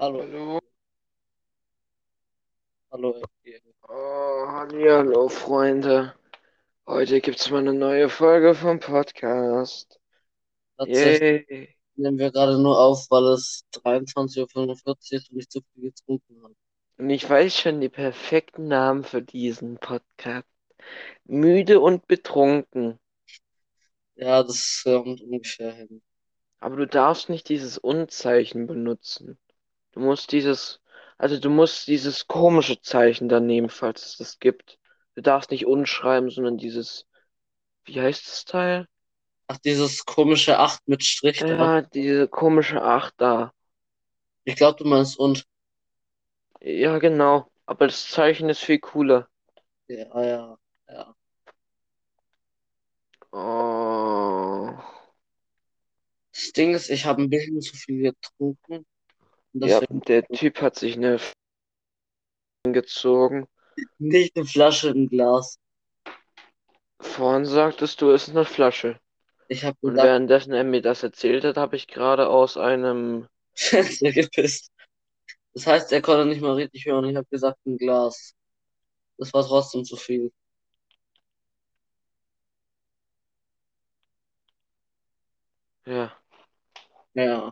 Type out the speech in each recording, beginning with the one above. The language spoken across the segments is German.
Hallo, Hallo. hallo. Oh, hallo, Freunde. Heute gibt's mal eine neue Folge vom Podcast. Tatsächlich Yay. nehmen wir gerade nur auf, weil es 23.45 Uhr ist und ich zu viel getrunken habe. Und ich weiß schon die perfekten Namen für diesen Podcast. Müde und betrunken. Ja, das kommt ungefähr hin. Aber du darfst nicht dieses Unzeichen benutzen. Du musst dieses, also du musst dieses komische Zeichen dann nehmen, falls es das gibt. Du darfst nicht unschreiben, sondern dieses, wie heißt das Teil? Ach, dieses komische 8 mit Strich da. Ja, diese komische Acht da. Ich glaube, du meinst und. Ja, genau. Aber das Zeichen ist viel cooler. Ja, ja, ja. Oh. Das Ding ist, ich habe ein bisschen zu viel getrunken. Ja, der Typ hat sich eine F gezogen. nicht eine Flasche im Glas. Vorhin sagtest du, es ist eine Flasche. Ich habe Und währenddessen er mir das erzählt hat, habe ich gerade aus einem. Fenster gepisst. Das heißt, er konnte nicht mal richtig hören. Ich habe gesagt, ein Glas. Das war trotzdem zu viel. Ja. Ja.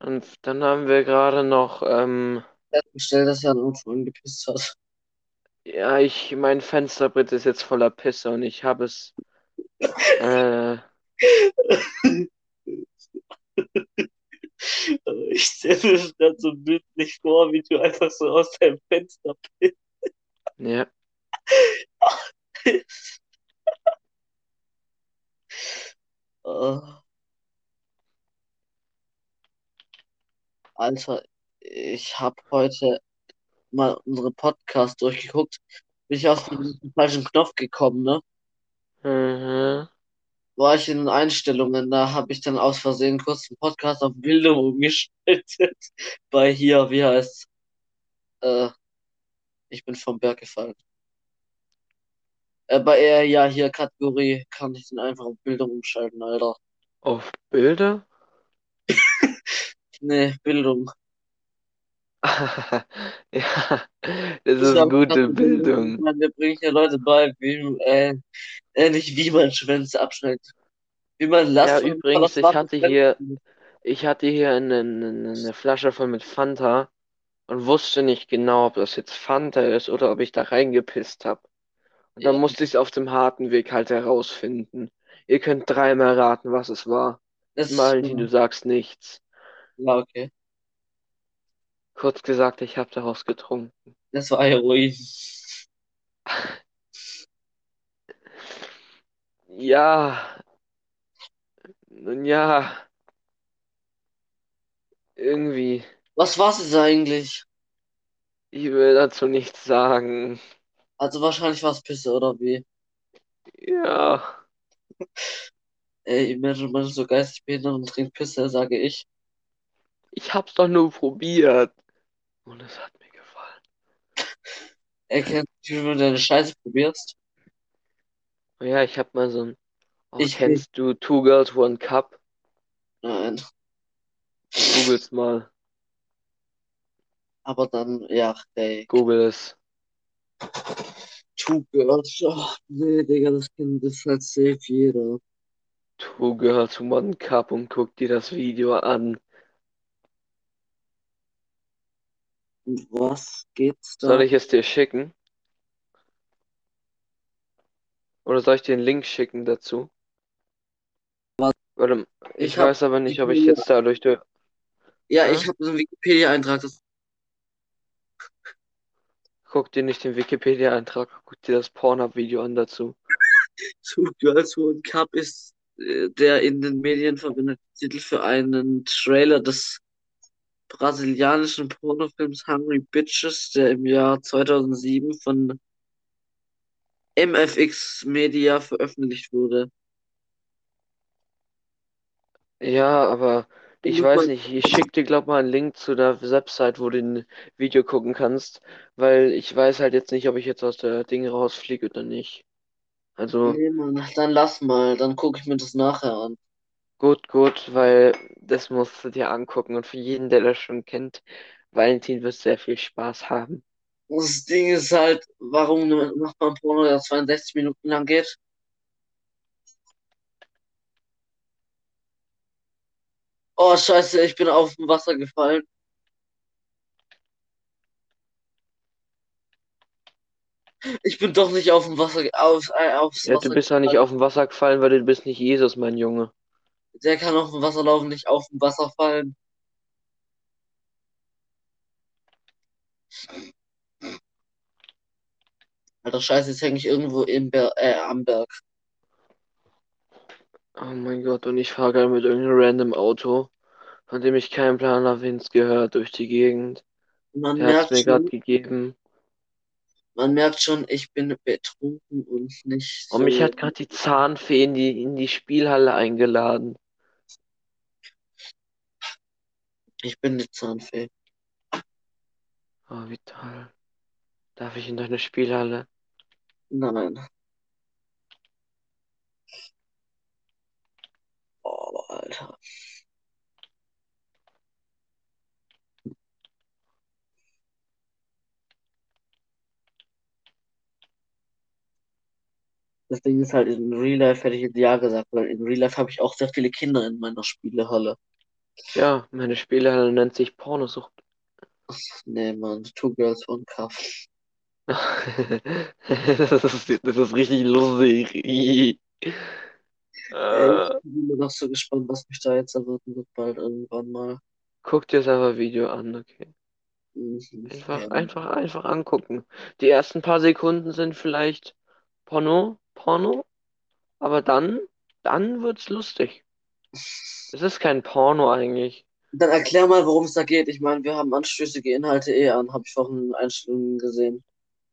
Und dann haben wir gerade noch. Ähm, festgestellt, dass er uns vorhin gepisst hat. ja, ich. Mein Fensterbrett ist jetzt voller Pisse und ich habe es. Äh, Ich stelle mir gerade so bildlich vor, wie du einfach so aus deinem Fenster pisst. ja. Oh. Alter, ich habe heute mal unsere Podcasts durchgeguckt. Bin ich auf den falschen Knopf gekommen, ne? Mhm. War ich in den Einstellungen, da habe ich dann aus Versehen kurz den Podcast auf Bildung umgeschaltet. Bei hier, wie heißt äh, ich bin vom Berg gefallen. Äh, bei er, ja, hier Kategorie kann ich den einfach auf Bildung umschalten, Alter. Auf Bilder? Nee, Bildung. Ja, das ist hab gute Bildung. Meine, wir bringen ja Leute bei, wie, äh, äh, nicht wie man Schwänze abschneidet. Wie man Ja, Last von übrigens, ich hatte hier, ich hatte hier eine, eine, eine Flasche voll mit Fanta und wusste nicht genau, ob das jetzt Fanta ist oder ob ich da reingepisst habe. Und dann Ja. musste ich es auf dem harten Weg halt herausfinden. Ihr könnt dreimal raten, was es war. Das, Valentin, du sagst nichts. Ja, okay. Kurz gesagt, ich habe daraus getrunken. Das war Heroin. Ja, nun ja, irgendwie, Was war's jetzt eigentlich? ich will dazu nichts sagen. Also wahrscheinlich war's Pisse, oder wie? Ja. Ey, man ist so geistig behindert und trinkt Pisse, sage ich. Ich hab's doch nur probiert. Und es hat mir gefallen. Ey, kennst du, wie du deine Scheiße probierst? Ja, ich hab mal so ein. Oh, Ich kennst du Two Girls One Cup? Nein. Googles mal. Aber dann, ja, ey. Google es. Two Girls. Oh, nee, Digga, das kennt das halt safe jeder. Two Girls One Cup und guck dir das Video an. Was geht's da? Soll ich es dir schicken? Oder soll ich dir einen Link schicken dazu? Was? Warte, ich, Ich weiß aber nicht, ob ich jetzt dadurch. durch- Ja, Hä? ich habe so einen Wikipedia-Eintrag. Das Guck dir nicht den Wikipedia-Eintrag, guck dir das Pornhub-Video an dazu. Two Girls One Cup ist äh, der in den Medien verwendete Titel für einen Trailer des brasilianischen Pornofilms Hungry Bitches, der im Jahr 2007 von MFX Media veröffentlicht wurde. Ja, aber ich muss weiß man- nicht, ich schick dir glaub mal einen Link zu der Website, wo du ein Video gucken kannst, weil ich weiß halt jetzt nicht, ob ich jetzt aus der Ding rausfliege oder nicht. Also, Nee, Mann, dann lass mal, dann gucke ich mir das nachher an. Gut, gut, weil das musst du dir angucken und für jeden, der das schon kennt, Valentin wird sehr viel Spaß haben. Das Ding ist halt, warum macht man Porno, der 62 Minuten lang geht? Oh, scheiße, ich bin auf dem Wasser gefallen. Ich bin doch nicht auf dem Wasser, auf, äh, aufs Ja, du Wasser bist ja nicht gefallen. auf dem Wasser gefallen, weil du bist nicht Jesus, mein Junge. Der kann auf dem Wasser laufen, nicht auf dem Wasser fallen. Alter, scheiße, jetzt hänge ich irgendwo im Ber äh, am Berg. Oh mein Gott, und ich fahre gerade mit irgendeinem random Auto, von dem ich keinen Plan habe, wen es gehört, durch die Gegend. Man Der hat es mir gerade gegeben. Man merkt schon, ich bin betrunken und nicht Und mich so. hat gerade die Zahnfee in die, in die Spielhalle eingeladen. Ich bin eine Zahnfee. Oh, wie toll. Darf ich in deine Spielhalle? Nein. Oh, Alter. Das Ding ist halt, in Real Life hätte ich jetzt ja gesagt, weil in Real Life habe ich auch sehr viele Kinder in meiner Spielehalle. Ja, meine Spielhalle nennt sich Pornosucht. Nee, Mann, Two Girls, One Cup. Das ist, das ist richtig lustig. Ich Äh, bin noch so gespannt, was mich da jetzt erwarten wird, bald irgendwann mal. guck dir selber Video an, okay? Mhm, Einfach, ja. einfach, einfach angucken. Die ersten paar Sekunden sind vielleicht Porno, Porno, aber dann, dann wird's lustig. Es ist kein Porno eigentlich. Dann erklär mal, worum es da geht. Ich meine, wir haben anstößige Inhalte eh an, habe ich vorhin in Einstellungen gesehen.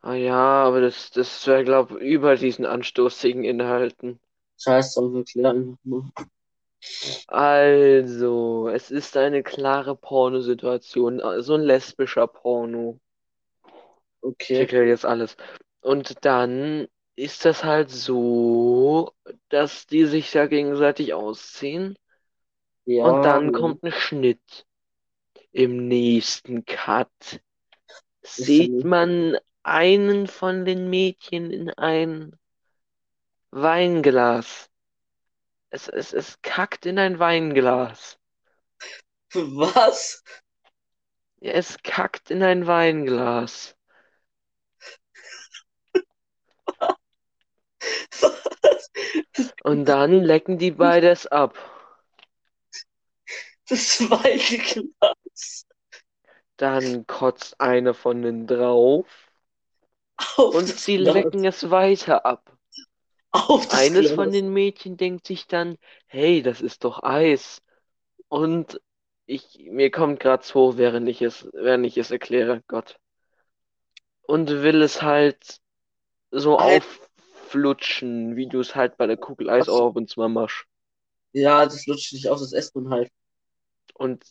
Ah ja, aber das, das wäre, glaub, über diesen anstoßigen Inhalten. Scheiß drauf, erklär einfach nur. Also, es ist eine klare Pornosituation, so ein lesbischer Porno. Ich Okay. erkläre jetzt alles. Und dann ist das halt so, dass die sich ja gegenseitig ausziehen. Und Ja, dann kommt ein Schnitt. Im nächsten Cut sieht man einen von den Mädchen in ein Weinglas. Es, es, es kackt in ein Weinglas. Was? Ja, es kackt in ein Weinglas. Und dann lecken die beides ab. Das Weinglas Dann kotzt eine von denen drauf auf und sie Glas. lecken es weiter ab. Auf Eines von Glas. den Mädchen denkt sich dann, hey, das ist doch Eis. Und ich, mir kommt grad hoch, während ich es, während ich es erkläre, Gott. Und will es halt so Alter, aufflutschen, wie du es halt bei der Kugel Eis auch ab und zu mal machst. Ja, das lutscht nicht aus, das esst man halt. Und,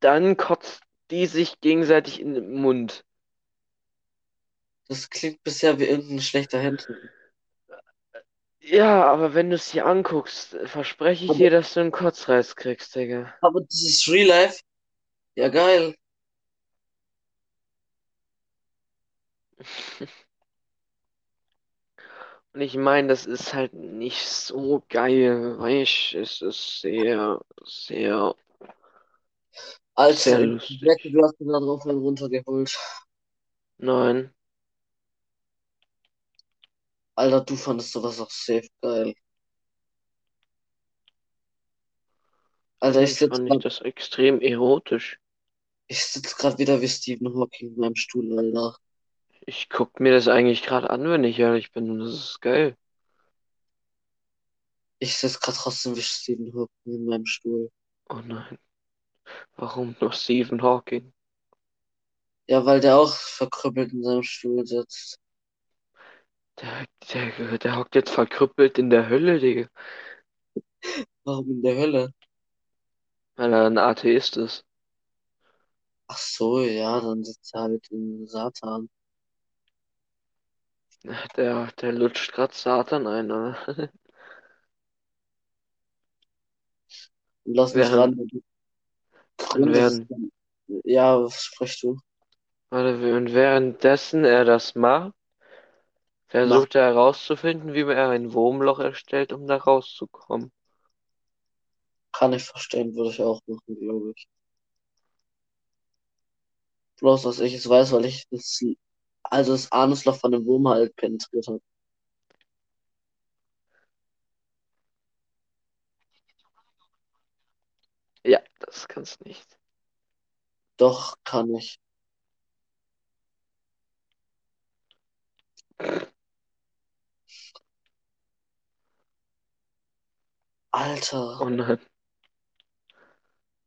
dann kotzt die sich gegenseitig in den Mund. Das klingt bisher wie irgendein schlechter Händler. Ja, aber wenn du es dir anguckst, verspreche ich Aber, dir, dass du einen Kotzreiz kriegst, Digga. aber das ist Real Life. Ja, geil. Und ich meine, das ist halt nicht so geil, weißt, es ist sehr, sehr, sehr Alter, ich lustig. du hast mir da drauf einen runtergeholt. Nein, Alter, du fandest sowas auch safe geil. Alter, ich vielleicht sitz fand ich grad, das extrem erotisch. ich sitz grad wieder wie Stephen Hawking in meinem Stuhl, Alter. Ich guck mir das eigentlich gerade an, wenn ich ehrlich bin, und das ist geil. Ich sitz grad trotzdem wie Stephen Hawking in meinem Stuhl. Oh nein, warum nur Stephen Hawking? Ja, weil der auch verkrüppelt in seinem Stuhl sitzt. Der, der, der hockt jetzt verkrüppelt in der Hölle, Digga, Warum in der Hölle? weil er ein Atheist ist. Ach so, ja, dann sitzt er halt in Satan. Der, der lutscht grad Satan ein, oder? Lass mich Während, ran. des, während, ja, was sprichst du? warte, und währenddessen er das macht, Mach, versucht er herauszufinden, wie man ein Wurmloch erstellt, um da rauszukommen. kann ich verstehen, würde ich auch machen, glaube ich. Bloß, dass ich es weiß, weil ich das, also das Anusloch von dem Wurm halt penetriert habe. Ja, das kannst nicht. Doch, kann ich. Alter, Oh nein.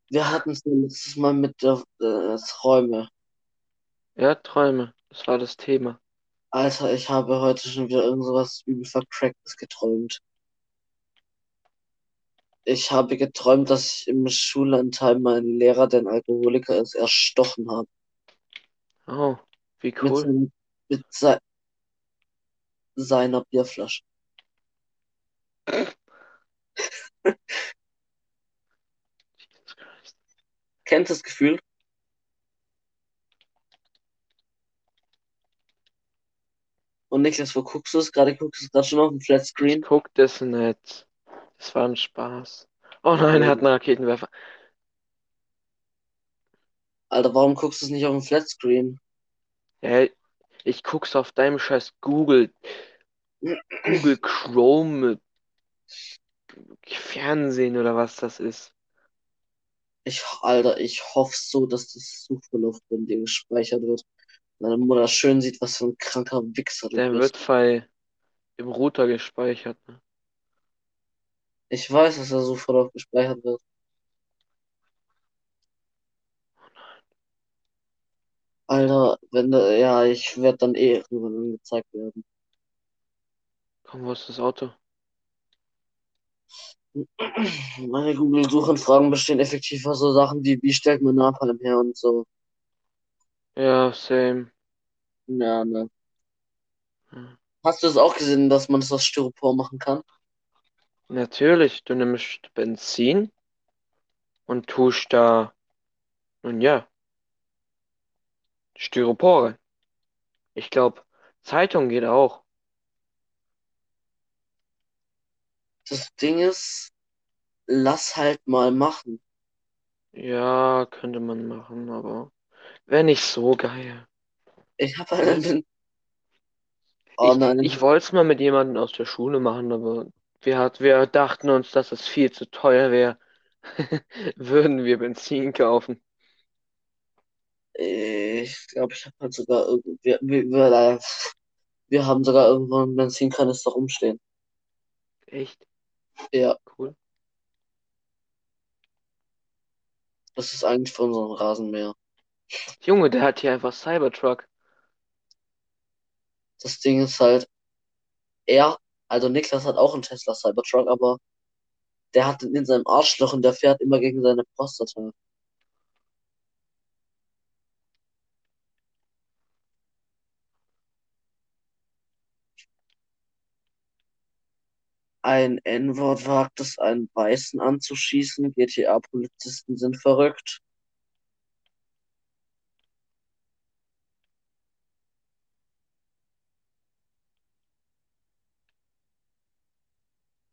wir hatten es letztes Mal mit der äh, Träume. Ja, Träume. Das war das Thema. Alter, ich habe heute schon wieder irgend sowas übel vercracktes geträumt. Ich habe geträumt, dass ich im Schullandheim meinen Lehrer, der ein Alkoholiker ist, erstochen habe. Oh, wie Mit, cool. seinem, mit sei, seiner Bierflasche. Jesus Christ. Kennt das Gefühl? Und Niklas, wo guckst du es? Gerade guckst du es gerade schon auf dem Ich Flatscreen. guck das nicht. Das war ein Spaß. Oh nein, er hat einen Raketenwerfer. Alter, warum guckst du es nicht auf dem Flatscreen? Ja, ich guck's auf deinem scheiß Google, Google Chrome Fernsehen oder was das ist. Ich, Alter, ich hoffe so, dass das Suchverlauf bei dir gespeichert wird. Meine Mutter schön sieht, was für ein kranker Wichser du Der bist. wird bei im Router gespeichert. Ne? Ich weiß, dass der Suchverlauf gespeichert wird. Alter, wenn du, ja, ich werde dann eh irgendwann angezeigt werden. Komm, wo ist das Auto? Meine Google-Suchanfragen bestehen effektiv aus so Sachen wie, wie stellt man Napalm her und so. Ja, same. Ja, ne. Hm. Hast du es auch gesehen, dass man das aus Styropor machen kann? Natürlich, du nimmst Benzin und tust da, nun ja, Styropor rein. Ich glaube, Zeitung geht auch. Das Ding ist, lass halt mal machen. Ja, könnte man machen, aber wäre nicht so geil. Ich habe einen. Oh Ich, nein, ich wollte es mal mit jemandem aus der Schule machen, aber wir, hat, wir dachten uns, dass es viel zu teuer wäre. Würden wir Benzin kaufen. ich glaube, ich habe halt sogar. Wir, wir, wir, wir haben sogar irgendwo einen Benzinkanister rumstehen. Echt Ja, cool. das ist eigentlich für unseren Rasenmäher. Junge, der hat hier einfach Cybertruck. Das Ding ist halt, er, also Niklas hat auch einen Tesla Cybertruck, aber der hat den in seinem Arschloch und der fährt immer gegen seine Prostata. Ein N-Wort wagt es, einen Weißen anzuschießen. GTA-Polizisten sind verrückt.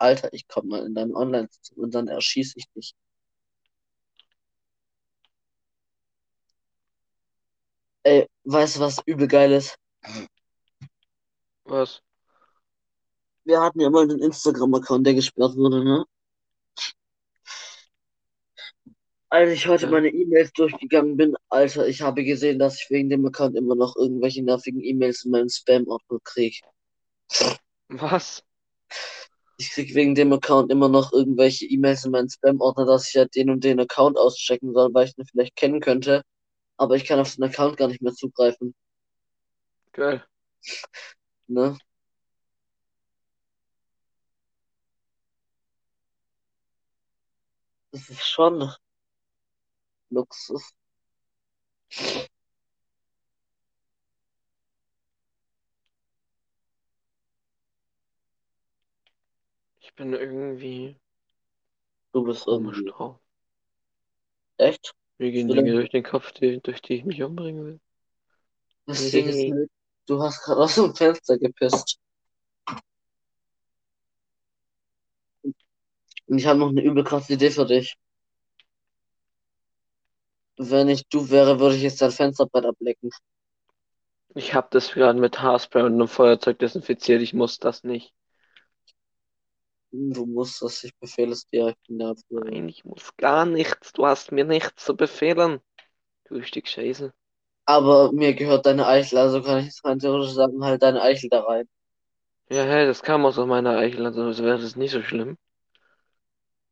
Alter, ich komm mal in deine online und dann erschieße ich dich. Ey, weißt du, was übel geil ist? Was? Wir hatten ja mal einen Instagram-Account, der gesperrt wurde, ne? Als ich heute meine E-Mails durchgegangen bin, Alter, ich habe gesehen, dass ich wegen dem Account immer noch irgendwelche nervigen E-Mails in meinem Spam-Ordner krieg. Was? Ich krieg wegen dem Account immer noch irgendwelche E-Mails in meinen Spam-Ordner, dass ich ja den und den Account auschecken soll, weil ich den vielleicht kennen könnte. Aber ich kann auf den Account gar nicht mehr zugreifen, Geil. ne? Das ist schon Luxus. Bin irgendwie. Du bist komisch irgendwie. drauf. Echt? Mir gehen Dinge durch den Kopf, die, durch die ich mich umbringen will. Das Ding ist du hast gerade aus dem Fenster gepisst. Und ich habe noch eine übel krasse Idee für dich. Wenn ich du wäre, würde ich jetzt dein Fensterbrett ablecken. Ich habe das gerade mit Haarspray und einem Feuerzeug desinfiziert. Ich muss das nicht. Du musst das, ich befehle es dir. Ich bin dafür. Nein, ich muss gar nichts. Du hast mir nichts zu befehlen. Du Stück Scheiße. Aber mir gehört deine Eichel, also kann ich jetzt rein theoretisch sagen, halt deine Eichel da rein. Ja, hey, das kam aus meiner Eichel, also wäre das nicht so schlimm.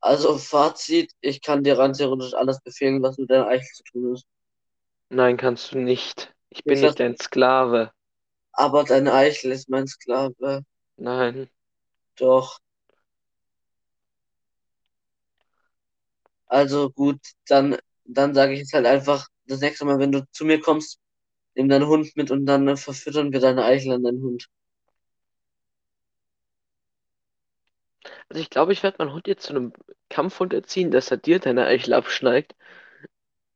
Also Fazit, ich kann dir rein theoretisch alles befehlen, was mit deiner Eichel zu tun ist. Nein, kannst du nicht. Ich bin Ich nicht dein Sklave. Aber deine Eichel ist mein Sklave. Nein. Doch. Also gut, dann, dann sage ich jetzt halt einfach, das nächste Mal, wenn du zu mir kommst, nimm deinen Hund mit und dann äh, verfüttern wir deine Eichel an deinen Hund. Also ich glaube, ich werde meinen Hund jetzt zu einem Kampfhund erziehen, dass er dir deine Eichel abschneigt.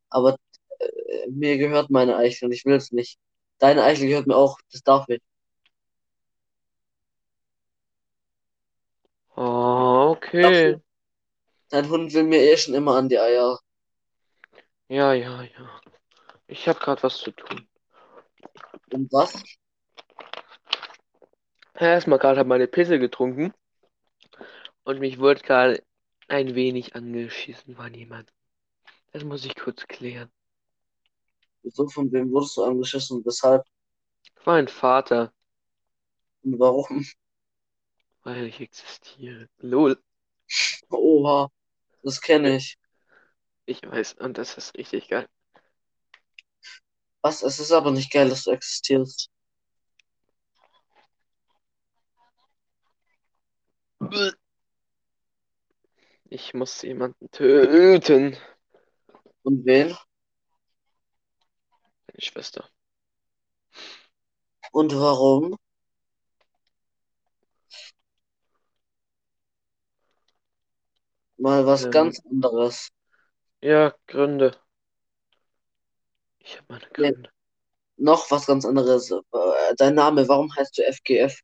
Aber äh, mir gehört meine Eichel und ich will es nicht. Deine Eichel gehört mir auch, das darf ich. Oh, okay. Dein Hund will mir eh schon immer an die Eier. Ja, ja, ja. Ich habe gerade was zu tun. Und was? Erstmal gerade habe meine Pisse getrunken und mich wurde gerade ein wenig angeschissen von jemandem. Das muss ich kurz klären. Wieso, von wem wurdest du angeschissen und weshalb Mein Vater, und warum? weil ich existiere. Lol. Oha, das kenne ich. Ich weiß, und das ist richtig geil. Was? Es ist aber nicht geil, dass du existierst. Ich muss jemanden töten. Und wen? Meine Schwester. Und warum? Mal was Ähm. ganz anderes. Ja, Gründe. Ich habe meine Ja. Gründe. Noch was ganz anderes. Äh, Dein Name, warum heißt du FGF?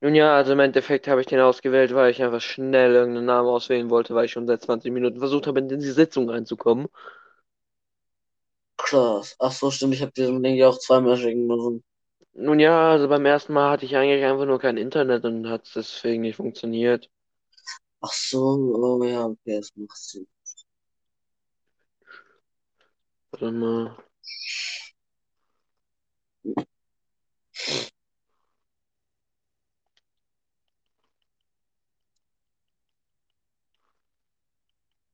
Nun ja, also im Endeffekt habe ich den ausgewählt, weil ich einfach schnell irgendeinen Namen auswählen wollte, weil ich schon seit 20 Minuten versucht habe, in die Sitzung reinzukommen. Krass. Ach so, stimmt. Ich habe diesen Link ja auch zweimal schicken müssen. Nun ja, also beim ersten Mal hatte ich eigentlich einfach nur kein Internet und hat deswegen nicht funktioniert. Ach so, oh ja, okay, das macht Sinn. Warte mal.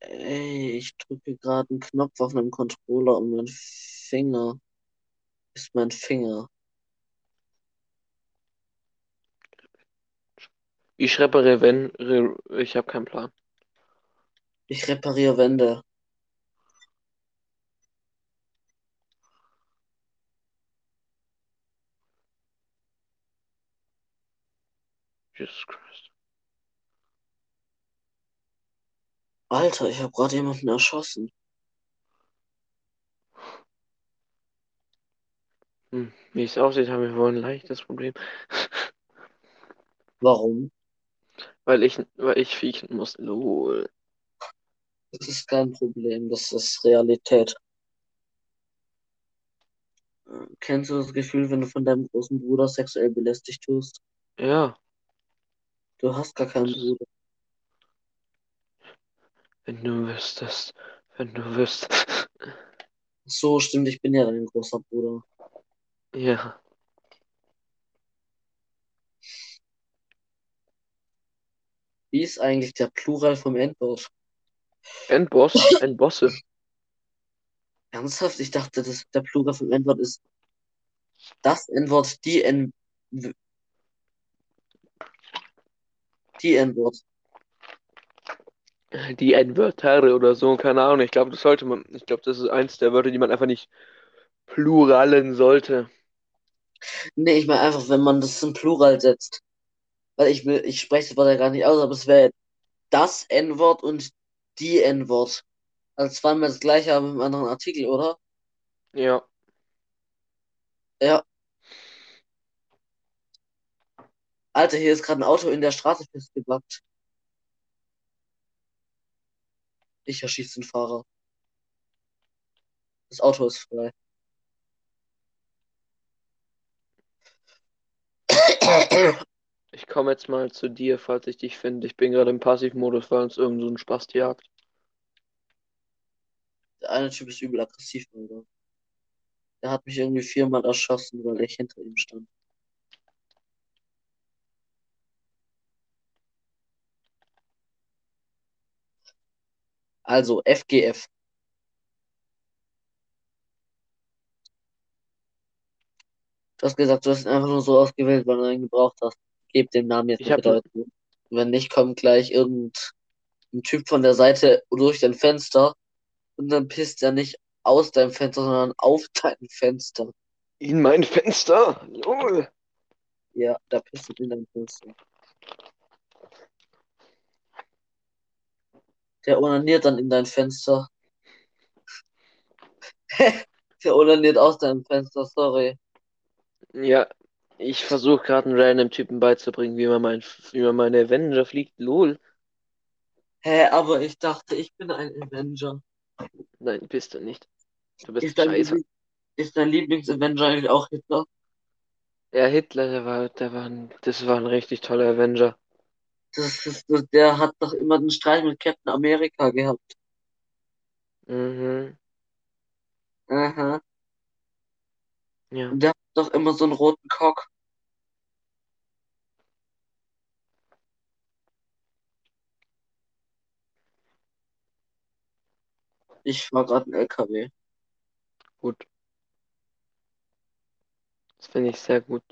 Ey, ich drücke gerade einen Knopf auf einem Controller und mein Finger ist mein Finger. Ich repariere, wenn, re, ich habe keinen Plan. Ich repariere Wände. Jesus Christ. Alter, ich habe gerade jemanden erschossen. Hm, wie es aussieht, haben wir wohl ein leichtes Problem. Warum? Weil ich, weil ich fiechen muss. Lol. Das ist kein Problem, das ist Realität. Äh, Kennst du das Gefühl, wenn du von deinem großen Bruder sexuell belästigt wirst? Ja, Du hast gar keinen Bruder. wenn du wüsstest, wenn du wüsstest. So, stimmt, ich bin ja dein großer Bruder. Ja, Wie ist eigentlich der Plural vom Endwort? ein Boss, ein Bosse. Ernsthaft? Ich dachte, dass der Plural vom Endwort ist das Endwort, die N... Die Endwort. Die N-Wörter oder so, keine Ahnung. Ich glaube, das sollte man, ich glaube, das ist eins der Wörter, die man einfach nicht pluralen sollte. Nee, ich meine einfach, wenn man das im Plural setzt. Weil ich will, ich spreche das Wort ja gar nicht aus, aber es wäre das N-Wort und die N-Wort. Also zweimal das gleiche, aber im anderen Artikel, oder? Ja. Ja. Alter, hier ist gerade ein Auto in der Straße festgebackt. Ich erschieße den Fahrer. Das Auto ist frei. Ich komme jetzt mal zu dir, falls ich dich finde. Ich bin gerade im Passivmodus, weil uns irgend so ein Spast jagt. Der eine Typ ist übel aggressiv, Alter. Der hat mich irgendwie viermal erschossen, weil ich hinter ihm stand. Also, FGF. Du hast gesagt, du hast ihn einfach nur so ausgewählt, weil du ihn gebraucht hast. Gib den Namen jetzt Ich hab- dazu. Wenn nicht, kommt gleich irgendein Typ von der Seite durch dein Fenster und dann pisst er nicht aus deinem Fenster, sondern auf dein Fenster. In mein Fenster! Lol. Ja, da pisst er in dein Fenster. Der onaniert dann in dein Fenster. Der onaniert aus deinem Fenster, sorry. Ja, ich versuche gerade einen random Typen beizubringen, wie man mein, wie man meine Avenger fliegt. Lol. Hä, aber ich dachte, ich bin ein Avenger. Nein, bist du nicht. Du bist Ist dein, scheiße. Liebling- ist dein Lieblings-Avenger eigentlich auch Hitler? Ja, Hitler, der war, der war ein, das war ein richtig toller Avenger. Das ist, der hat doch immer den Streit mit Captain America gehabt. Mhm. Aha. Ja. Und der hat doch immer so einen roten Cock. Ich war gerade ein LKW. Gut. Das finde ich sehr gut.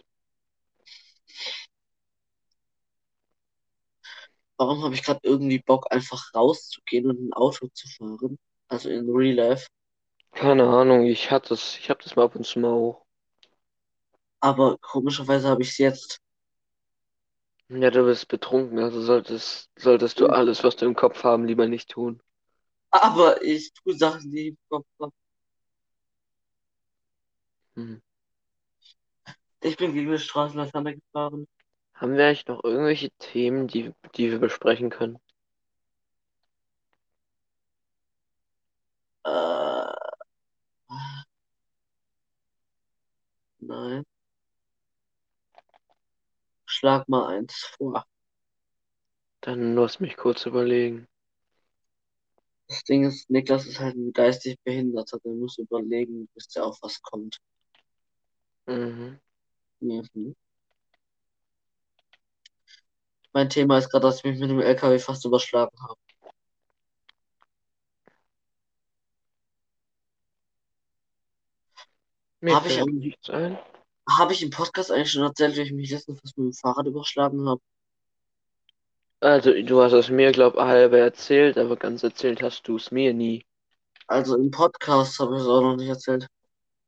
Warum habe ich gerade irgendwie Bock, einfach rauszugehen und ein Auto zu fahren? Also in Real Life. Keine Ahnung, ich hatte das, ich habe das mal ab und zu mal auch. Aber komischerweise habe ich es jetzt. Ja, du bist betrunken, also solltest, solltest du alles, was du im Kopf haben, lieber nicht tun. Aber ich tue Sachen, die ich im Kopf habe. Hm. Ich bin gegen eine Straßenlaterne gefahren. Haben wir eigentlich noch irgendwelche Themen, die, die wir besprechen können? Äh, nein. Schlag mal eins vor. Dann lass mich kurz überlegen. Das Ding ist, Niklas ist halt ein geistig Behinderter. Der muss überlegen, bis der auf was kommt. Mhm. Mhm. Mein Thema ist gerade, dass ich mich mit dem LKW fast überschlagen habe. Mir Hab ich fällt eigentlich- nichts ein. Habe ich im Podcast eigentlich schon erzählt, wie ich mich letztens fast mit dem Fahrrad überschlagen habe? Also, du hast es mir, glaub halber erzählt, aber ganz erzählt hast du es mir nie. Also im Podcast habe ich es auch noch nicht erzählt.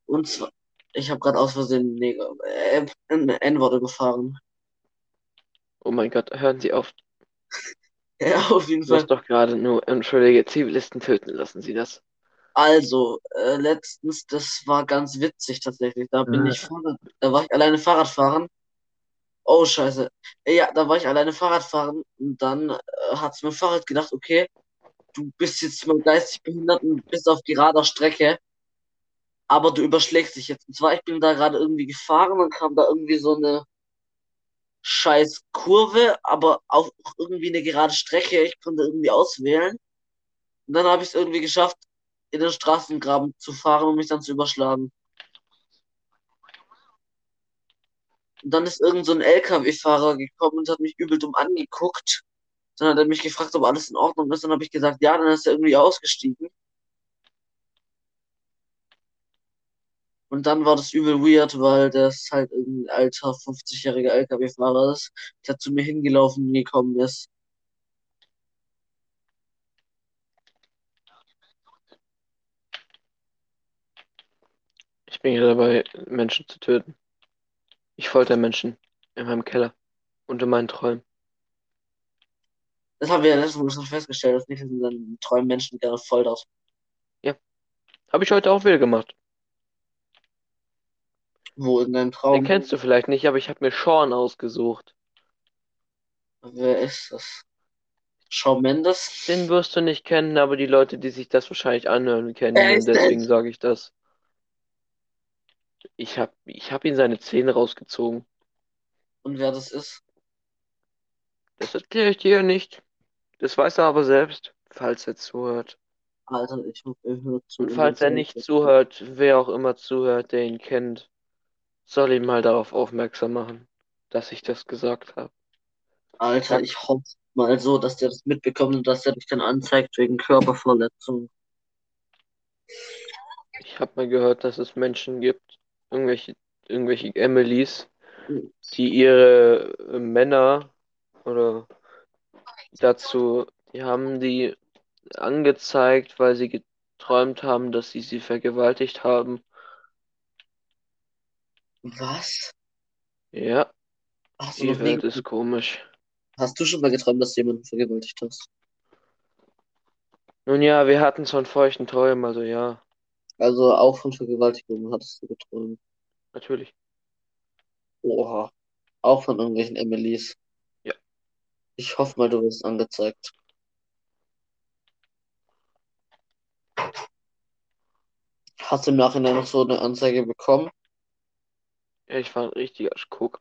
Und zwar, ich habe gerade aus Versehen Neger, äh, ein N-Wort gefahren. Oh mein Gott, hören Sie auf. Ja, auf jeden Du Fall. hast doch gerade nur, entschuldige, Zivilisten töten lassen Sie das. Also, äh, letztens, das war ganz witzig tatsächlich. Da bin Ah. ich Fahrrad, da war ich alleine Fahrrad fahren. Oh, scheiße. Ja, da war ich alleine Fahrrad fahren und dann äh, hat's mein Fahrrad gedacht, okay, du bist jetzt mal geistig behindert und bist auf gerader Strecke, aber du überschlägst dich jetzt. Und zwar, ich bin da gerade irgendwie gefahren und kam da irgendwie so eine scheiß Kurve, aber auch irgendwie eine gerade Strecke. Ich konnte irgendwie auswählen. Und dann habe ich es irgendwie geschafft, in den Straßengraben zu fahren und mich dann zu überschlagen. Und dann ist irgend so ein LKW-Fahrer gekommen und hat mich übel dumm angeguckt. Dann hat er mich gefragt, ob alles in Ordnung ist. Dann habe ich gesagt, ja, dann ist er irgendwie ausgestiegen. Und dann war das übel weird, weil das halt irgendein alter 50-jähriger LKW-Fahrer ist, der zu mir hingelaufen gekommen ist. Ich bin hier dabei, Menschen zu töten. Ich folter Menschen in meinem Keller und in meinen Träumen. Das haben wir ja letztes Mal schon festgestellt, dass nicht in seinen Träumen Menschen gerne foltert. Habe ich heute auch wieder gemacht. Wo in deinem Den Traum? kennst du vielleicht nicht, aber ich habe mir Sean ausgesucht. Wer ist das? Shawn Mendes? Den wirst du nicht kennen, aber die Leute, die sich das wahrscheinlich anhören, kennen ihn. Deswegen sage ich das. Ich habe ich hab ihn seine Zähne rausgezogen. Und wer das ist? Das erkläre ich dir ja nicht. Das weiß er aber selbst, falls er zuhört. Alter, ich hoffe, er hört zu. Und falls er nicht zuhört, wer auch immer zuhört, der ihn kennt, soll ihm mal darauf aufmerksam machen, dass ich das gesagt habe. Alter, ich hoffe mal so, dass der das mitbekommt und dass er dich dann anzeigt wegen Körperverletzung. Ich habe mal gehört, dass es Menschen gibt, irgendwelche, irgendwelche Emilys, die ihre äh, Männer oder dazu, die haben die angezeigt, weil sie geträumt haben, dass sie sie vergewaltigt haben. Was? Ja, Hast die Welt ist komisch. hast du schon mal geträumt, dass du jemanden vergewaltigt hast? Nun ja, wir hatten schon feuchten Träumen, also ja, Also auch von Vergewaltigung hattest du geträumt. natürlich. Oha. Auch von irgendwelchen Emilys. Ja. Ich hoffe mal, du wirst angezeigt. Hast du im Nachhinein noch so eine Anzeige bekommen? Ja, ich war ein richtiger Guck.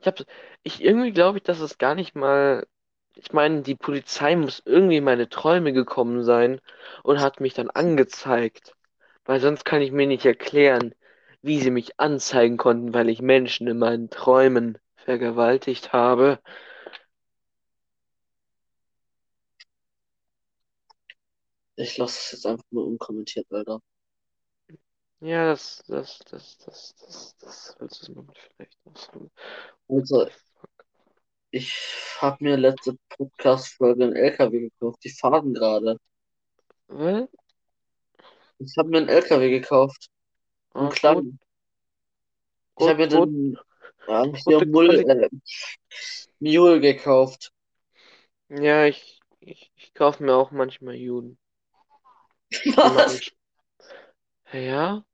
Ich hab, ich irgendwie glaube ich, dass es gar nicht mal, ich meine, die Polizei muss irgendwie in meine Träume gekommen sein und hat mich dann angezeigt. Weil sonst kann ich mir nicht erklären, wie sie mich anzeigen konnten, weil ich Menschen in meinen Träumen vergewaltigt habe. Ich lasse es jetzt einfach mal unkommentiert, Alter. Ja, das, das, das, das, das, das willst du mal vielleicht noch so. Also, ich habe mir letzte Podcast-Folge einen LKW gekauft. Die fahren gerade. Was? Ich habe mir einen LKW gekauft. Einen kleinen. Ich habe mir den ja, hier Gute Mul äh, Mule gekauft. Ja, ich, ich, ich kaufe mir auch manchmal Juden. Was? Ja,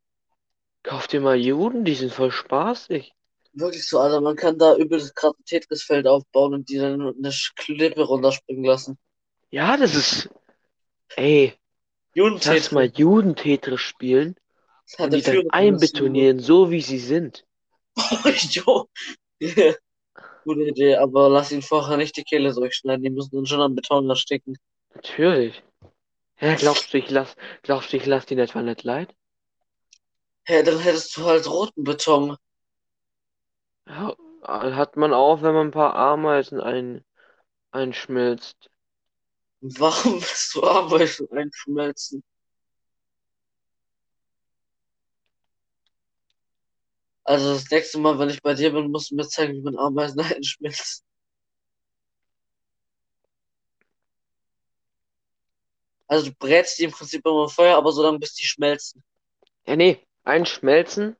kauf dir mal Juden, die sind voll spaßig. Wirklich so, Alter. Man kann da übel gerade ein Tetris-Feld aufbauen und die dann eine Klippe runterspringen lassen. Ja, das ist. Ey, lass mal Judentetris. Spielen und die dann einbetonieren, so wie sie sind. Jo. Yeah. Gute Idee, aber lass ihn vorher nicht die Kehle durchschneiden. Die müssen dann schon am Beton ersticken. Natürlich. Hä, glaubst du, ich lass, glaubst du, ich lass die etwa nicht leid? Hä, dann hättest du halt roten Beton. Ja, hat man auch, wenn man ein paar Ameisen ein, einschmilzt. Warum willst du Ameisen einschmelzen? Also das nächste Mal, wenn ich bei dir bin, musst du mir zeigen, wie man Ameisen einschmilzt. Also du brätst die im Prinzip immer im Feuer, aber so lange bis die schmelzen. Ja, nee, einschmelzen.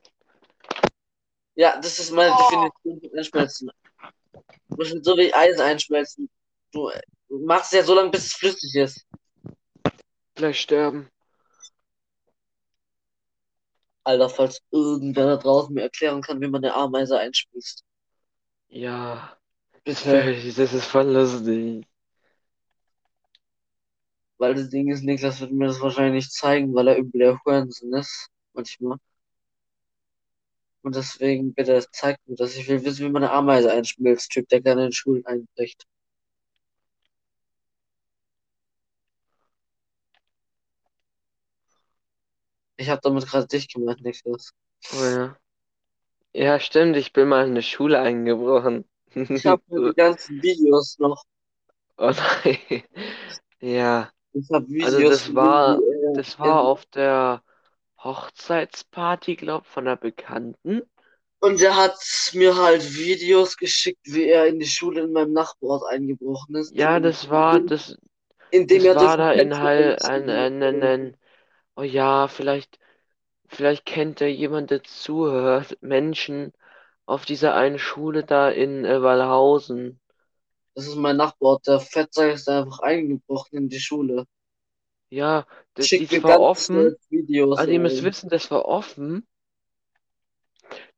Ja, das ist meine Definition von einschmelzen. Das ist so wie Eisen einschmelzen. Du du machst es ja so lange, bis es flüssig ist. Gleich sterben. Alter, falls irgendwer da draußen mir erklären kann, wie man eine Ameise einschmilzt. Ja, Bitte. das ist voll lustig. Weil das Ding ist, Niklas wird mir das wahrscheinlich nicht zeigen, weil er übel der Hurensohn ist. Manchmal. Und deswegen bitte zeig mir das. Ich will wissen, wie man eine Ameise einschmilzt. Typ, der gerne in Schulen einbricht. Ich habe damit gerade dich gemeint, Niklas. Oh ja. Ja, stimmt, ich bin mal in eine Schule eingebrochen. Ich habe die ganzen Videos noch. Oh nein. Ja, Ich habe also Videos das von war, er das war auf der Hochzeitsparty, glaub, von einer Bekannten. Und er hat mir halt Videos geschickt, wie er in die Schule in meinem Nachbarort eingebrochen ist. Ja, das war, In- das, Indem das er war da das in Fenster Hall, eingezogen ein, ein, ein, ein, oh ja, vielleicht, vielleicht kennt da jemand, der zuhört, Menschen auf dieser einen Schule da in äh, Wallhausen. Das ist mein Nachbar. Der Fettsack ist einfach eingebrochen in die Schule. Ja, das, war offen. Videos. Also ihr müsst wissen, das war offen.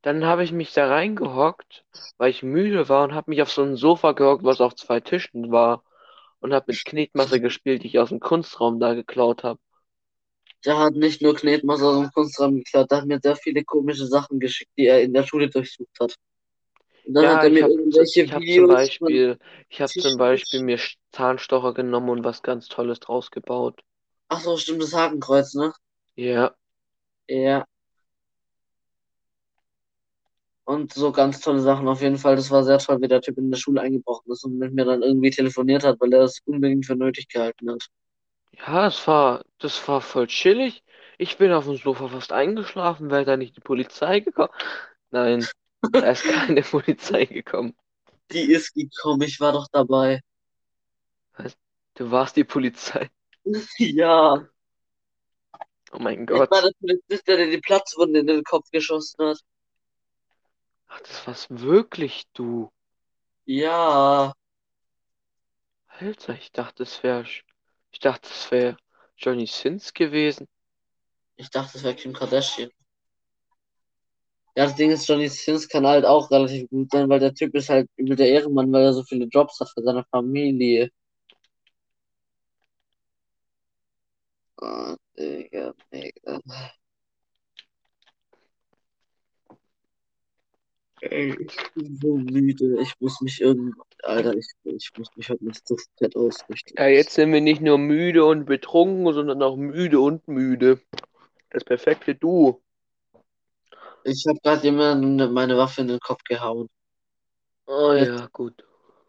Dann habe ich mich da reingehockt, weil ich müde war und habe mich auf so ein Sofa gehockt, was auf zwei Tischen war. Und habe mit Knetmasse gespielt, die ich aus dem Kunstraum da geklaut habe. Der hat nicht nur Knetmasse aus dem Kunstraum geklaut, der hat mir sehr viele komische Sachen geschickt, die er in der Schule durchsucht hat. Und dann Ja, hat er ich mir habe irgendwelche ich hab zum Videos von Beispiel, ich habe zum Beispiel mir Zahnstocher genommen und was ganz Tolles draus gebaut. Ach so, stimmt, das Hakenkreuz, ne? Ja, Ja. Und so ganz tolle Sachen auf jeden Fall. Das war sehr toll, wie der Typ in der Schule eingebrochen ist und mit mir dann irgendwie telefoniert hat, weil er es unbedingt für nötig gehalten hat. ja, es war, das war voll chillig. Ich bin auf dem Sofa fast eingeschlafen, wäre da nicht die Polizei gekommen. Nein, da ist keine Polizei gekommen. Die ist gekommen, ich war doch dabei. Du warst die Polizei. Ja. Oh mein Ich Gott. war der Polizist, der dir die Platzwunde in den Kopf geschossen hat. Ach, das warst wirklich du. Ja. Alter, ich dachte, es wäre, ich dachte, es wäre Johnny Sins gewesen. Ich dachte, es wäre Kim Kardashian. Ja, das Ding ist, Johnny Sins kann halt auch relativ gut sein, weil der Typ ist halt übel der Ehrenmann, weil er so viele Jobs hat für seine Familie. Ah, Digga, Digga. Ey, ich bin so müde. Ich muss mich irgendwann. Alter, ich, ich muss mich heute nicht so fett ausrichten. Ja, jetzt sind wir nicht nur müde und betrunken, sondern auch müde und müde. Das perfekte Duo. Ich habe gerade jemandem meine Waffe in den Kopf gehauen. Oh Jetzt, ja, gut.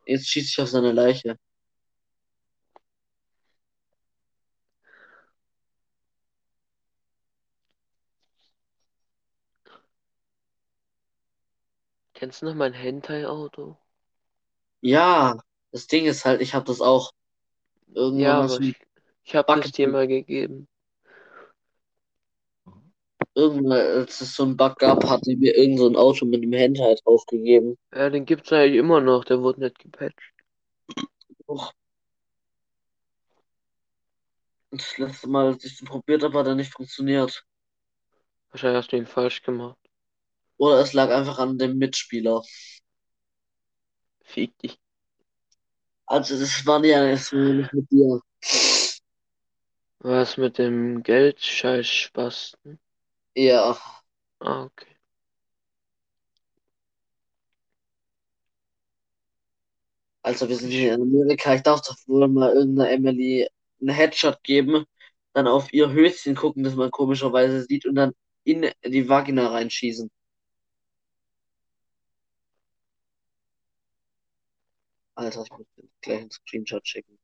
jetzt schieße ich auf seine Leiche. Kennst du noch mein Hentai-Auto? Ja, das Ding ist halt, ich habe das auch. Irgendwann Ja, aber ich, ich habe das dir mal gegeben. Irgendwann, als es so einen Bug gab, hatte mir irgend so ein Auto mit dem Handheld halt aufgegeben. Ja, den gibt's eigentlich immer noch, der wurde nicht gepatcht. Och, das letzte Mal, als ich den probiert habe, hat er nicht funktioniert. Wahrscheinlich hast du ihn falsch gemacht. Oder es lag einfach an dem Mitspieler. Fick dich. Also das war ja nicht mit dir. Was mit dem Geldscheiß-Spasten? Ja, Ah, okay. also wir sind hier in Amerika. Ich darf doch wohl mal irgendeiner Emily einen Headshot geben, dann auf ihr Höschen gucken, das man komischerweise sieht, und dann in die Vagina reinschießen. Alter, ich muss gleich einen Screenshot schicken.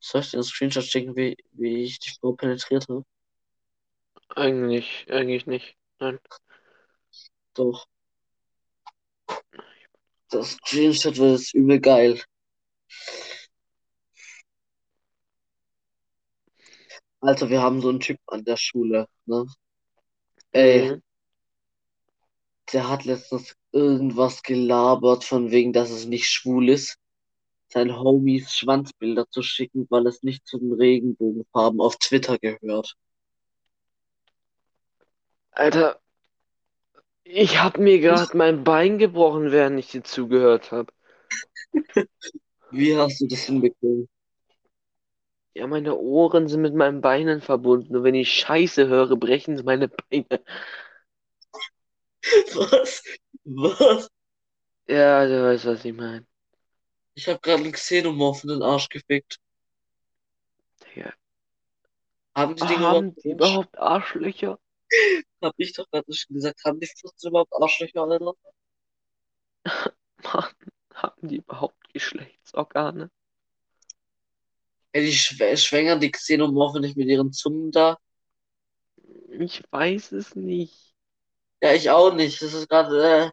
Soll ich dir einen Screenshot schicken, wie, wie ich die Frau penetriert habe? Eigentlich, eigentlich nicht. Nein. Doch. Das Screenshot wird jetzt übel geil. Alter, wir haben so einen Typ an der Schule, ne? Ey, Mhm. Der hat letztens irgendwas gelabert, von wegen, dass es nicht schwul ist, seinen Homies Schwanzbilder zu schicken, weil es nicht zu den Regenbogenfarben auf Twitter gehört. Alter, ich hab mir gerade mein Bein gebrochen, während ich dir zugehört habe. Wie hast du das hinbekommen? Ja, meine Ohren sind mit meinen Beinen verbunden und wenn ich Scheiße höre, brechen sie meine Beine. Was? Was? Ja, du weißt, was ich meine. Ich habe gerade einen Xenomorph in den Arsch gefickt. Digga. Haben die Ah, Dinge haben überhaupt die überhaupt Arschlöcher? Hab ich doch gerade schon gesagt. Haben die Furzen überhaupt Arschlöcher, Alter? Mann, haben die überhaupt Geschlechtsorgane? Ey, die schw schwängern die Xenomorphe nicht mit ihren Zungen da? Ich weiß es nicht. Ja, ich auch nicht. Das ist gerade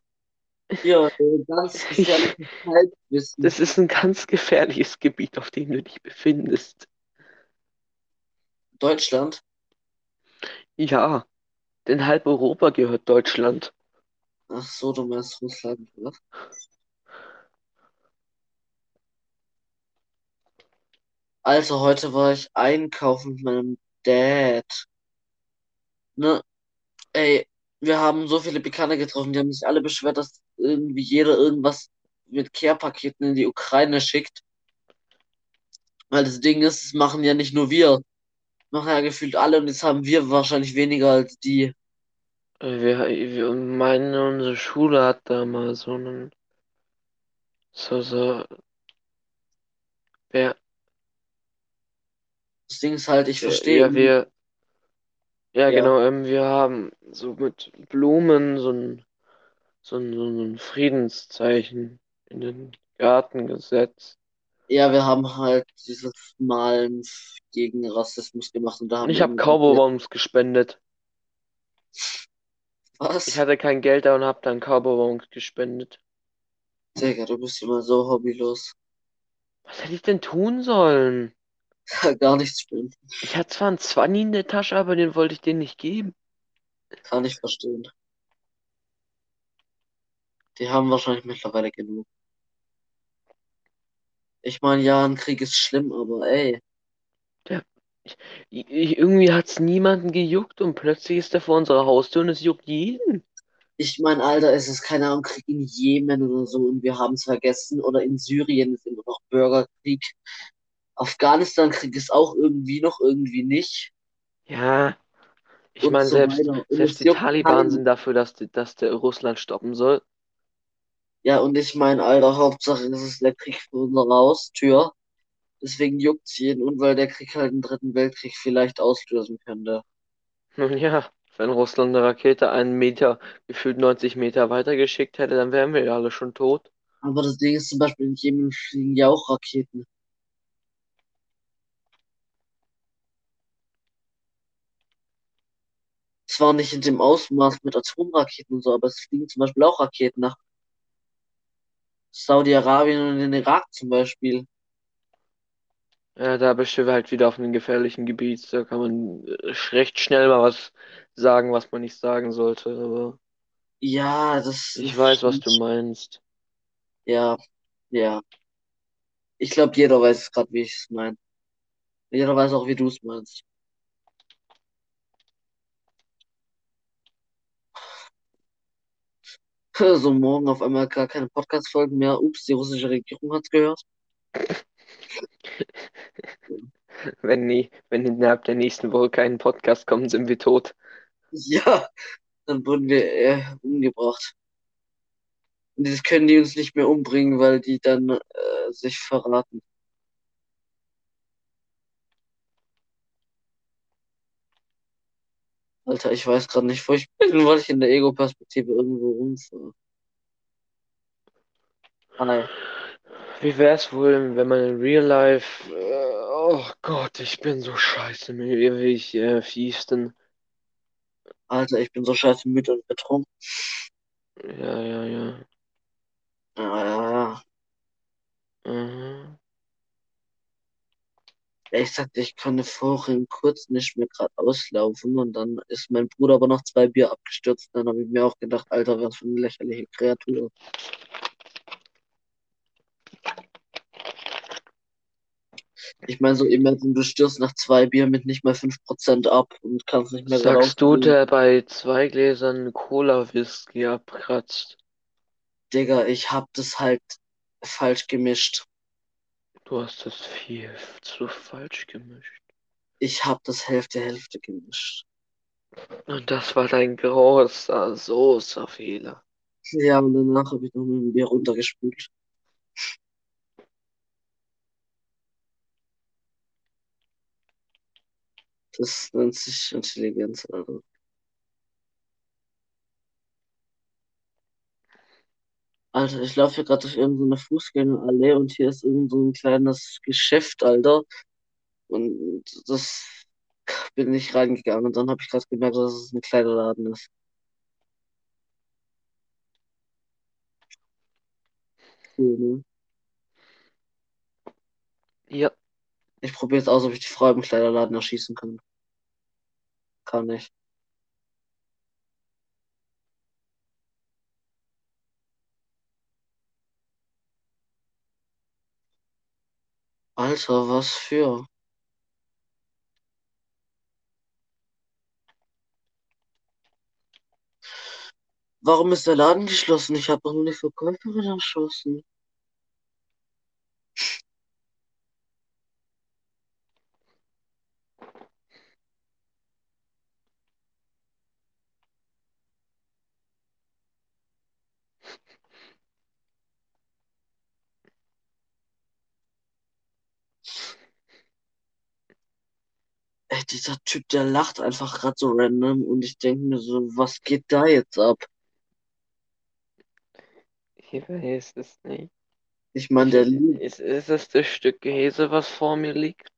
äh, hier äh, ganz gefährliches Halbwissen. Das ist ein ganz gefährliches Gebiet, auf dem du dich befindest. Deutschland? Ja, Denn halb Europa gehört Deutschland. Ach so, du meinst Russland, oder? Also, heute war ich einkaufen mit meinem Dad. Ne? Ey, wir haben so viele Bekannte getroffen, die haben sich alle beschwert, dass irgendwie jeder irgendwas mit Care-Paketen in die Ukraine schickt. Weil das Ding ist, das machen ja nicht nur wir. Machen ja gefühlt alle und jetzt haben wir wahrscheinlich weniger als die. Wir, wir meine, unsere Schule hat da mal so einen, so, so, wer, Das Ding ist halt, ich verstehe. ja, wir, ja, Ja, genau, ähm, wir haben so mit Blumen so ein, so ein, so ein Friedenszeichen in den Garten gesetzt. ja, wir haben halt dieses Malen gegen Rassismus gemacht und da Und haben ich habe irgendwie Cowboy-Bombs gespendet. Ich was? hatte kein Geld da und habe dann Cowboy-Bombs gespendet. Digga, du bist immer so hobbylos. Was hätte ich denn tun sollen? Gar nichts spenden. Ich hatte zwar einen Zwanni in der Tasche, aber den wollte ich denen nicht geben. Kann ich verstehen. Die haben wahrscheinlich mittlerweile genug. Ich meine, ja, ein Krieg ist schlimm, aber ey, Der, ich, ich, irgendwie hat's niemanden gejuckt und plötzlich ist er vor unserer Haustür und es juckt jeden. ich meine, Alter, es ist keine Ahnung, Krieg in Jemen oder so und wir haben es vergessen oder in Syrien ist immer noch Bürgerkrieg. Afghanistan-Krieg ist auch irgendwie noch, irgendwie nicht Ja, ich und meine, so selbst, weiter. Selbst es die juckt Taliban sind dafür, dass, die, dass der Russland stoppen soll. Ja, und ich meine, Alter, Hauptsache es ist der Krieg vor unserer Haustür. Deswegen juckt's jeden und weil der Krieg halt einen dritten Weltkrieg vielleicht auslösen könnte. Nun ja, wenn Russland eine Rakete einen Meter, gefühlt 90 Meter weitergeschickt hätte, dann wären wir ja alle schon tot. Aber das Ding ist zum Beispiel, in Jemen fliegen ja auch Raketen. Zwar nicht in dem Ausmaß mit Atomraketen und so, aber es fliegen zum Beispiel auch Raketen nach Saudi-Arabien und in den Irak zum Beispiel. Ja, da bist du halt wieder auf einem gefährlichen Gebiet. Da kann man äh, recht schnell mal was sagen, was man nicht sagen sollte. Aber Ja, das ich weiß, was du meinst. Ja, ja. Ich glaube, jeder weiß gerade, wie ich es meine. Jeder weiß auch, wie du es meinst. So morgen auf einmal gar keine Podcast-Folgen mehr. Ups, die russische Regierung hat's gehört. Wenn nie, wenn innerhalb der nächsten Woche kein Podcast kommt, sind wir tot. Ja, dann wurden wir äh, umgebracht. Und das können die uns nicht mehr umbringen, weil die dann äh, sich verraten. Alter, ich weiß gerade nicht, wo ich bin, weil ich in der Ego-Perspektive irgendwo rumfahre. Hi. Wie wär's wohl, wenn man in Real Life, äh, oh Gott, ich bin so scheiße, mir ewig äh, fiesten. Alter, ich bin so scheiße müde und betrunken. Ja, ja, ja. Ja, ja, ja. Mhm. Ich sagte, ich konnte vorhin kurz nicht mehr gerade auslaufen und dann ist mein Bruder aber noch zwei Bier abgestürzt. Dann habe ich mir auch gedacht, Alter, was für eine lächerliche Kreatur. Ich meine, so imagine, du stürzt nach zwei Bier mit nicht mal 5% ab und kannst nicht mehr Sagst du, der bei zwei Gläsern Cola-Whisky abkratzt? Digga, ich hab das halt falsch gemischt. Du hast das viel zu falsch gemischt. Ich hab das Hälfte Hälfte gemischt. Und das war dein großer, großer Fehler. Ja, und danach habe ich noch mit dem Bier runtergespült. Das nennt sich Intelligenz, Alter. Alter, ich laufe hier gerade durch irgendeine Fußgängerallee und hier ist irgend so ein kleines Geschäft, Alter. Und das bin ich reingegangen und dann habe ich gerade gemerkt, dass es ein kleiner Laden ist. Cool, ne? Ja, Ich probiere jetzt aus, ob ich die Frau im Kleiderladen erschießen kann. Kann ich. Alter, was für? Warum ist der Laden geschlossen? Ich habe doch nur die Verkäuferin erschossen. Dieser Typ, der lacht einfach gerade so random und ich denke mir so, was geht da jetzt ab? Ich weiß es nicht. Ich meine, der Liebe, Ist, ist es das Stück Käse, was vor mir liegt?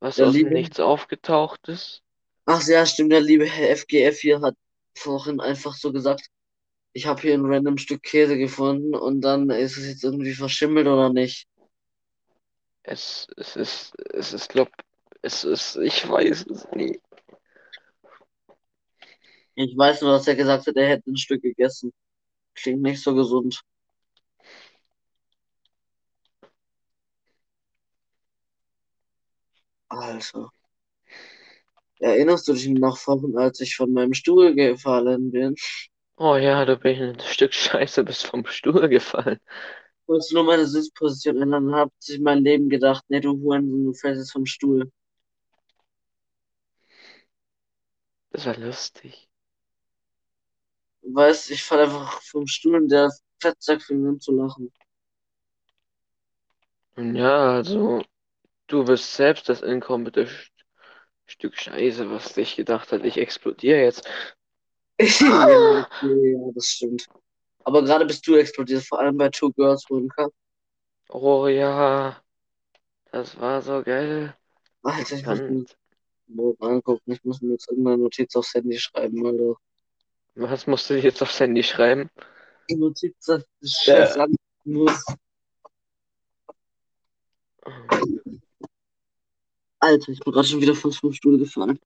Was der aus dem Liebe, Nichts aufgetaucht ist? ach ja, stimmt, der liebe Herr FGF hier hat vorhin einfach so gesagt, ich habe hier ein random Stück Käse gefunden und dann ist es jetzt irgendwie verschimmelt oder nicht. Es, es ist, es ist, glaub, es ist, ich weiß es nicht. Ich weiß nur, dass er gesagt hat, er hätte ein Stück gegessen. Klingt nicht so gesund. Also, erinnerst du dich noch vorhin, als ich von meinem Stuhl gefallen bin? Oh ja, da bin ich ein Stück Scheiße bis vom Stuhl gefallen. Kurz nur meine Sitzposition ändern, hat sich mein Leben gedacht, nee, du Hurensohn, du fällst jetzt vom Stuhl. Das war lustig. Weißt, ich fall einfach vom Stuhl und der Fettsack fängt an zu lachen. Ja, also, du bist selbst das inkompetente St- Stück Scheiße, was dich gedacht hat, ich explodiere jetzt. Ja, okay, ja, das stimmt. Aber gerade bist du explodiert, vor allem bei Two Girls One Cup. Oh ja, das war so geil. Alter, ich muss mal angucken. Ich muss mir jetzt irgendeine Notiz aufs Handy schreiben, Alter. was musst du jetzt aufs Handy schreiben? Die Notiz, dass ich scheiß Ja. muss. Alter, ich bin gerade schon wieder fast vom Stuhl gefallen.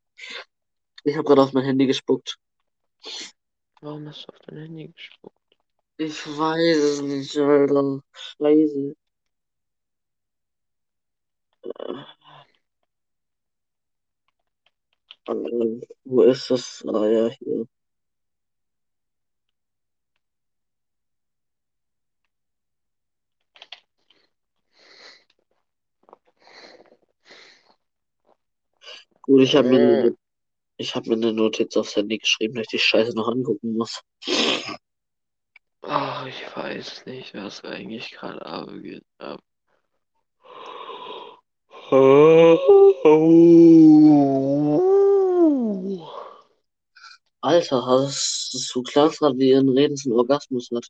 Ich habe gerade auf mein Handy gespuckt. Warum hast du auf dein Handy gespuckt? Ich weiß es nicht, Alter. Scheiße. Äh, wo ist das? Ah ja, hier. Gut, ich habe mir, ich hab mir eine Notiz aufs Handy geschrieben, dass ich die Scheiße noch angucken muss. Ach, ich weiß nicht, was eigentlich gerade abgeht. Ab. Alter, hast du klangst gerade wie ein Reden einen Orgasmus hat.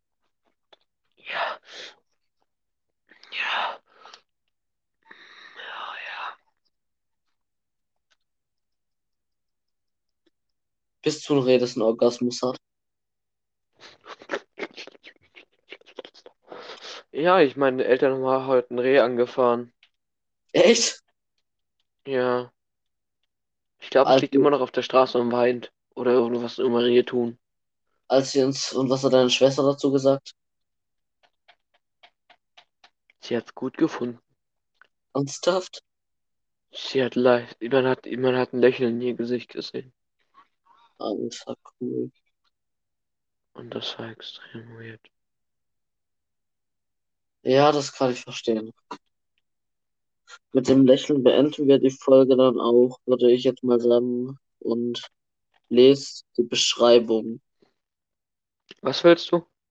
Ja, ja, ja, ja. Bis du ein Redest einen Orgasmus hat. Ja, ich meine Eltern haben heute ein Reh angefahren. Echt? Ja. Ich glaube, es liegt Also, immer noch auf der Straße und weint. Oder irgendwas immer Rehe tun. als sie uns, und was hat deine Schwester dazu gesagt? Sie hat's gut gefunden. Ernsthaft? Sie hat leicht, man hat, man hat ein Lächeln in ihr Gesicht gesehen. Alter, cool. Und das war extrem weird. Ja, das kann ich verstehen. Mit dem Lächeln beenden wir die Folge dann auch, würde ich jetzt mal sagen. Und lest die Beschreibung. Was willst du?